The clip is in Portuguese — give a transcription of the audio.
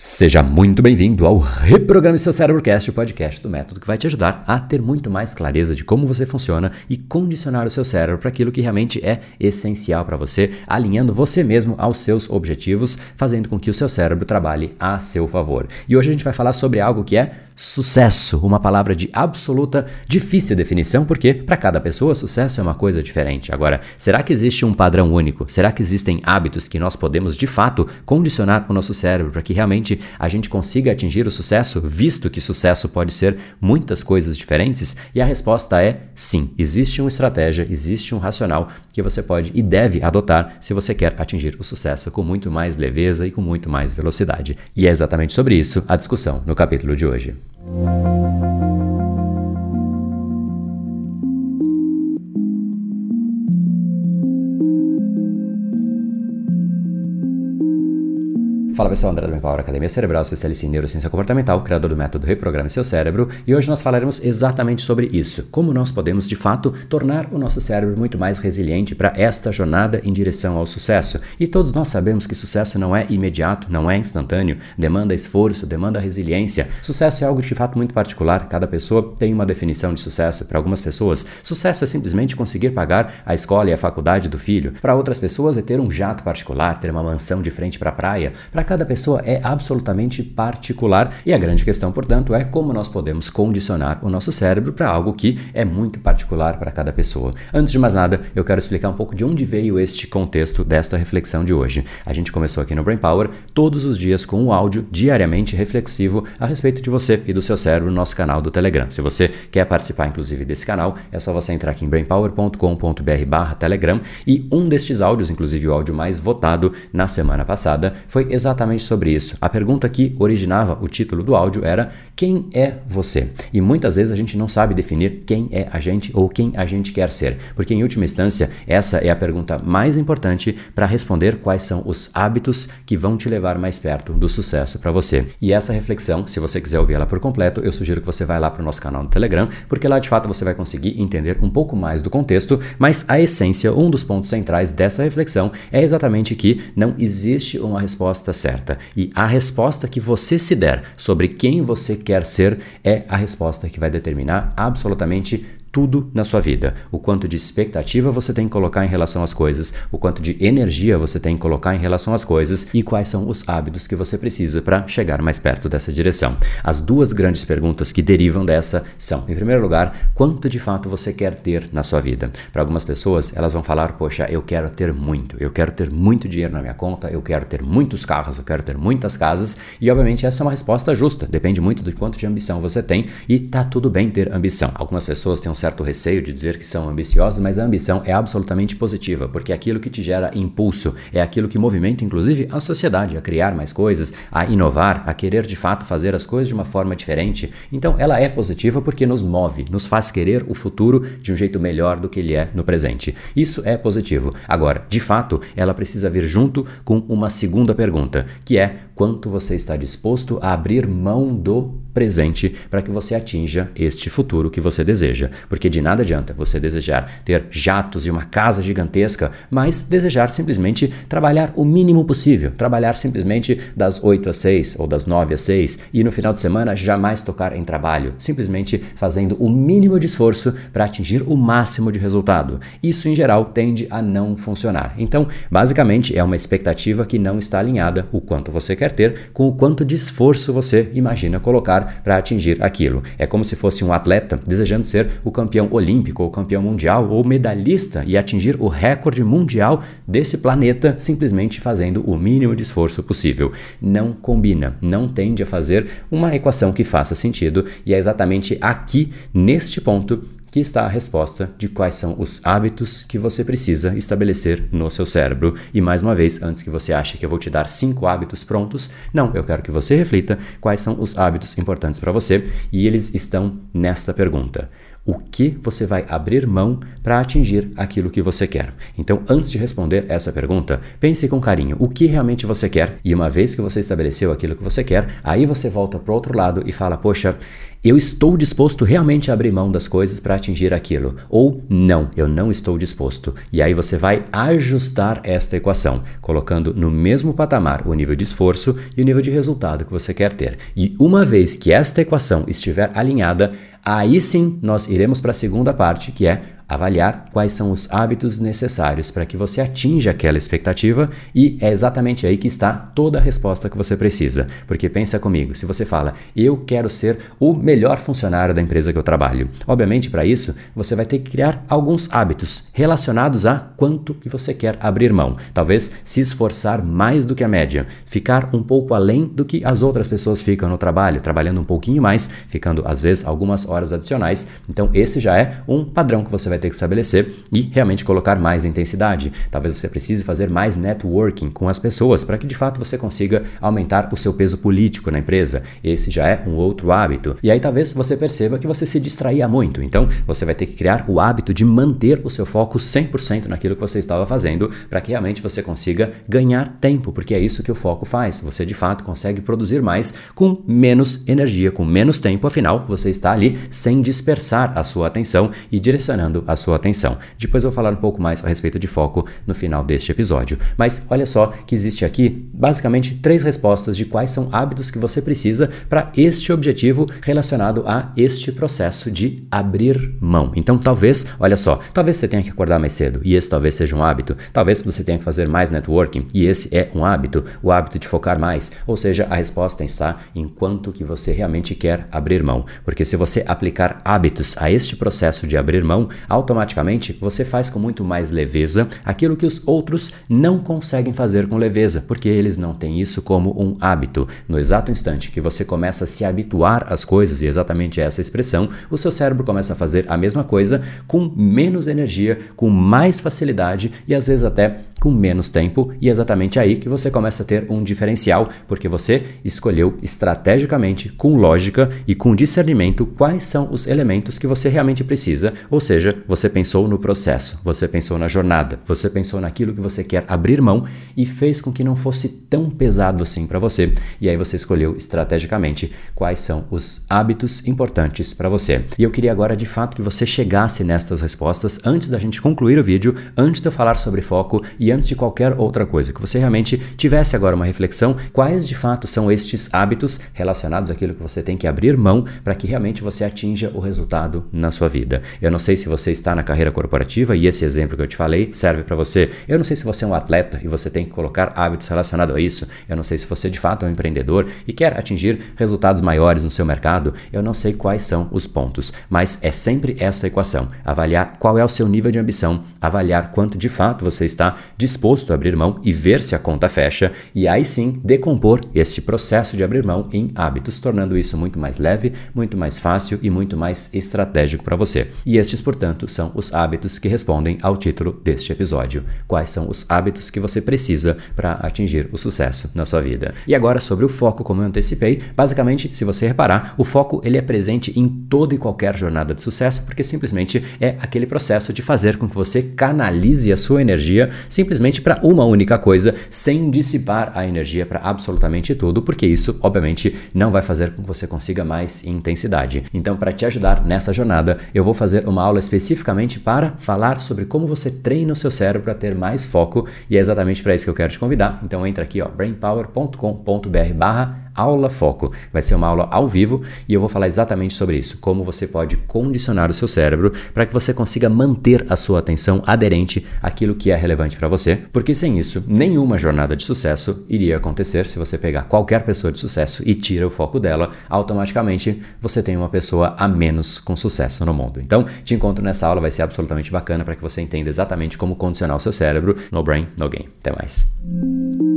Seja muito bem-vindo ao Reprograme Seu Cérebrocast, o podcast do método que vai te ajudar a ter muito mais clareza de como você funciona e condicionar o seu cérebro para aquilo que realmente é essencial para você, alinhando você mesmo aos seus objetivos, fazendo com que o seu cérebro trabalhe a seu favor. E hoje a gente vai falar sobre algo que é sucesso, uma palavra de absoluta difícil definição, porque para cada pessoa sucesso é uma coisa diferente. Agora, será que existe um padrão único? Será que existem hábitos que nós podemos de fato condicionar o nosso cérebro para que realmente a gente consiga atingir o sucesso, visto que sucesso pode ser muitas coisas diferentes? E a resposta é sim. Existe uma estratégia, existe um racional que você pode e deve adotar se você quer atingir o sucesso com muito mais leveza e com muito mais velocidade. E é exatamente sobre isso a discussão no capítulo de hoje. Thank you. Fala pessoal, André do Power Academia Cerebral, especialista em neurociência comportamental, criador do método Reprograme Seu Cérebro, e hoje nós falaremos exatamente sobre isso, como nós podemos de fato tornar o nosso cérebro muito mais resiliente para esta jornada em direção ao sucesso. E todos nós sabemos que sucesso não é imediato, não é instantâneo, demanda esforço, demanda resiliência. Sucesso é algo de fato muito particular, cada pessoa tem uma definição de sucesso. Para algumas pessoas, sucesso é simplesmente conseguir pagar a escola e a faculdade do filho. Para outras pessoas é ter um jato particular, ter uma mansão de frente para a praia. Cada pessoa é absolutamente particular e a grande questão, portanto, é como nós podemos condicionar o nosso cérebro para algo que é muito particular para cada pessoa. Antes de mais nada, eu quero explicar um pouco de onde veio este contexto desta reflexão de hoje. A gente começou aqui no Brain Power todos os dias com um áudio diariamente reflexivo a respeito de você e do seu cérebro no nosso canal do Telegram. Se você quer participar, inclusive, desse canal, é só você entrar aqui em brainpower.com.br/telegram e um destes áudios, inclusive o áudio mais votado na semana passada, foi exatamente exatamente sobre isso. A pergunta que originava o título do áudio era: Quem é você? E muitas vezes a gente não sabe definir quem é a gente ou quem a gente quer ser, porque em última instância, essa é a pergunta mais importante para responder quais são os hábitos que vão te levar mais perto do sucesso para você. E essa reflexão, se você quiser ouvir ela por completo, eu sugiro que você vá lá para o nosso canal no Telegram, porque lá de fato você vai conseguir entender um pouco mais do contexto, mas a essência, um dos pontos centrais dessa reflexão é exatamente que não existe uma resposta certa certa. E a resposta que você se der sobre quem você quer ser é a resposta que vai determinar absolutamente tudo na sua vida. O quanto de expectativa você tem que colocar em relação às coisas, o quanto de energia você tem que colocar em relação às coisas e quais são os hábitos que você precisa para chegar mais perto dessa direção. As duas grandes perguntas que derivam dessa são, em primeiro lugar, quanto de fato você quer ter na sua vida. Para algumas pessoas, elas vão falar: "Poxa, eu quero ter muito, eu quero ter muito dinheiro na minha conta, eu quero ter muitos carros, eu quero ter muitas casas". E obviamente essa é uma resposta justa, depende muito do quanto de ambição você tem e tá tudo bem ter ambição. Algumas pessoas têm um certo receio de dizer que são ambiciosos, mas a ambição é absolutamente positiva, porque é aquilo que te gera impulso, é aquilo que movimenta inclusive a sociedade a criar mais coisas, a inovar, a querer de fato fazer as coisas de uma forma diferente. Então ela é positiva porque nos move, nos faz querer o futuro de um jeito melhor do que ele é no presente. Isso é positivo. Agora, de fato, ela precisa vir junto com uma segunda pergunta, que é quanto você está disposto a abrir mão do presente para que você atinja este futuro que você deseja. Porque de nada adianta você desejar ter jatos e uma casa gigantesca, mas desejar simplesmente trabalhar o mínimo possível, trabalhar simplesmente das 8 às 6 ou das 9 às 6 e no final de semana jamais tocar em trabalho, simplesmente fazendo o mínimo de esforço para atingir o máximo de resultado. Isso em geral tende a não funcionar. Então, basicamente é uma expectativa que não está alinhada o quanto você quer ter com o quanto de esforço você imagina colocar para atingir aquilo. É como se fosse um atleta desejando ser o campeão olímpico, ou campeão mundial, ou medalhista e atingir o recorde mundial desse planeta simplesmente fazendo o mínimo de esforço possível. Não combina, não tende a fazer uma equação que faça sentido e é exatamente aqui, neste ponto, que está a resposta de quais são os hábitos que você precisa estabelecer no seu cérebro. E mais uma vez, antes que você ache que eu vou te dar cinco hábitos prontos, não, eu quero que você reflita quais são os hábitos importantes para você e eles estão nesta pergunta: o que você vai abrir mão para atingir aquilo que você quer. Então, antes de responder essa pergunta, pense com carinho o que realmente você quer e uma vez que você estabeleceu aquilo que você quer, aí você volta para o outro lado e fala: Poxa, eu estou disposto realmente a abrir mão das coisas para atingir aquilo. Ou não, eu não estou disposto. E aí você vai ajustar esta equação, colocando no mesmo patamar o nível de esforço e o nível de resultado que você quer ter. E uma vez que esta equação estiver alinhada, aí sim nós iremos para a segunda parte, que é avaliar quais são os hábitos necessários para que você atinja aquela expectativa e é exatamente aí que está toda a resposta que você precisa. Porque pensa comigo, se você fala, eu quero ser o melhor funcionário da empresa que eu trabalho, obviamente para isso você vai ter que criar alguns hábitos relacionados a quanto que você quer abrir mão. Talvez se esforçar mais do que a média, ficar um pouco além do que as outras pessoas ficam no trabalho, trabalhando um pouquinho mais, ficando às vezes algumas horas adicionais. Então esse já é um padrão que você vai vai ter que estabelecer e realmente colocar mais intensidade. Talvez você precise fazer mais networking com as pessoas para que de fato você consiga aumentar o seu peso político na empresa. Esse já é um outro hábito. E aí talvez você perceba que você se distraía muito. Então você vai ter que criar o hábito de manter o seu foco 100% naquilo que você estava fazendo para que realmente você consiga ganhar tempo, porque é isso que o foco faz. Você de fato consegue produzir mais com menos energia, com menos tempo, afinal você está ali sem dispersar a sua atenção e direcionando a sua atenção. Depois eu vou falar um pouco mais a respeito de foco no final deste episódio. Mas olha só que existe aqui basicamente três respostas de quais são hábitos que você precisa para este objetivo relacionado a este processo de abrir mão. Então talvez, olha só, talvez você tenha que acordar mais cedo e esse talvez seja um hábito. Talvez você tenha que fazer mais networking e esse é um hábito, o hábito de focar mais. Ou seja, a resposta está em quanto que você realmente quer abrir mão. Porque se você aplicar hábitos a este processo de abrir mão, automaticamente você faz com muito mais leveza aquilo que os outros não conseguem fazer com leveza, porque eles não têm isso como um hábito. No exato instante que você começa a se habituar às coisas, e exatamente essa expressão, o seu cérebro começa a fazer a mesma coisa com menos energia, com mais facilidade e às vezes até com menos tempo, e é exatamente aí que você começa a ter um diferencial, porque você escolheu estrategicamente, com lógica e com discernimento quais são os elementos que você realmente precisa, ou seja, você pensou no processo, você pensou na jornada, você pensou naquilo que você quer abrir mão e fez com que não fosse tão pesado assim para você. E aí você escolheu estrategicamente quais são os hábitos importantes para você. E eu queria agora de fato que você chegasse nestas respostas antes da gente concluir o vídeo, antes de eu falar sobre foco e antes de qualquer outra coisa, que você realmente tivesse agora uma reflexão quais de fato são estes hábitos relacionados àquilo que você tem que abrir mão para que realmente você atinja o resultado na sua vida. Eu não sei se você está na carreira corporativa e esse exemplo que eu te falei serve para você. Eu não sei se você é um atleta e você tem que colocar hábitos relacionados a isso. Eu não sei se você de fato é um empreendedor e quer atingir resultados maiores no seu mercado. Eu não sei quais são os pontos, mas é sempre essa equação: avaliar qual é o seu nível de ambição, avaliar quanto de fato você está disposto a abrir mão e ver se a conta fecha e aí sim decompor este processo de abrir mão em hábitos, tornando isso muito mais leve, muito mais fácil e muito mais estratégico para você. E estes, portanto, são os hábitos que respondem ao título deste episódio. Quais são os hábitos que você precisa para atingir o sucesso na sua vida? E agora sobre o foco, como eu antecipei, basicamente, se você reparar, o foco ele é presente em toda e qualquer jornada de sucesso, porque simplesmente é aquele processo de fazer com que você canalize a sua energia simplesmente para uma única coisa, sem dissipar a energia para absolutamente tudo, porque isso, obviamente, não vai fazer com que você consiga mais intensidade. Então, para te ajudar nessa jornada, eu vou fazer uma aula específica especificamente para falar sobre como você treina o seu cérebro para ter mais foco e é exatamente para isso que eu quero te convidar. Então entra aqui, ó, brainpower.com.br/barra aula foco. Vai ser uma aula ao vivo e eu vou falar exatamente sobre isso, como você pode condicionar o seu cérebro para que você consiga manter a sua atenção aderente àquilo que é relevante para você, porque sem isso, nenhuma jornada de sucesso iria acontecer se você pegar qualquer pessoa de sucesso e tira o foco dela, automaticamente você tem uma pessoa a menos com sucesso no mundo. Então, te encontro nessa aula, vai ser absolutamente bacana para que você entenda exatamente como condicionar o seu cérebro. No brain, no game. Até mais.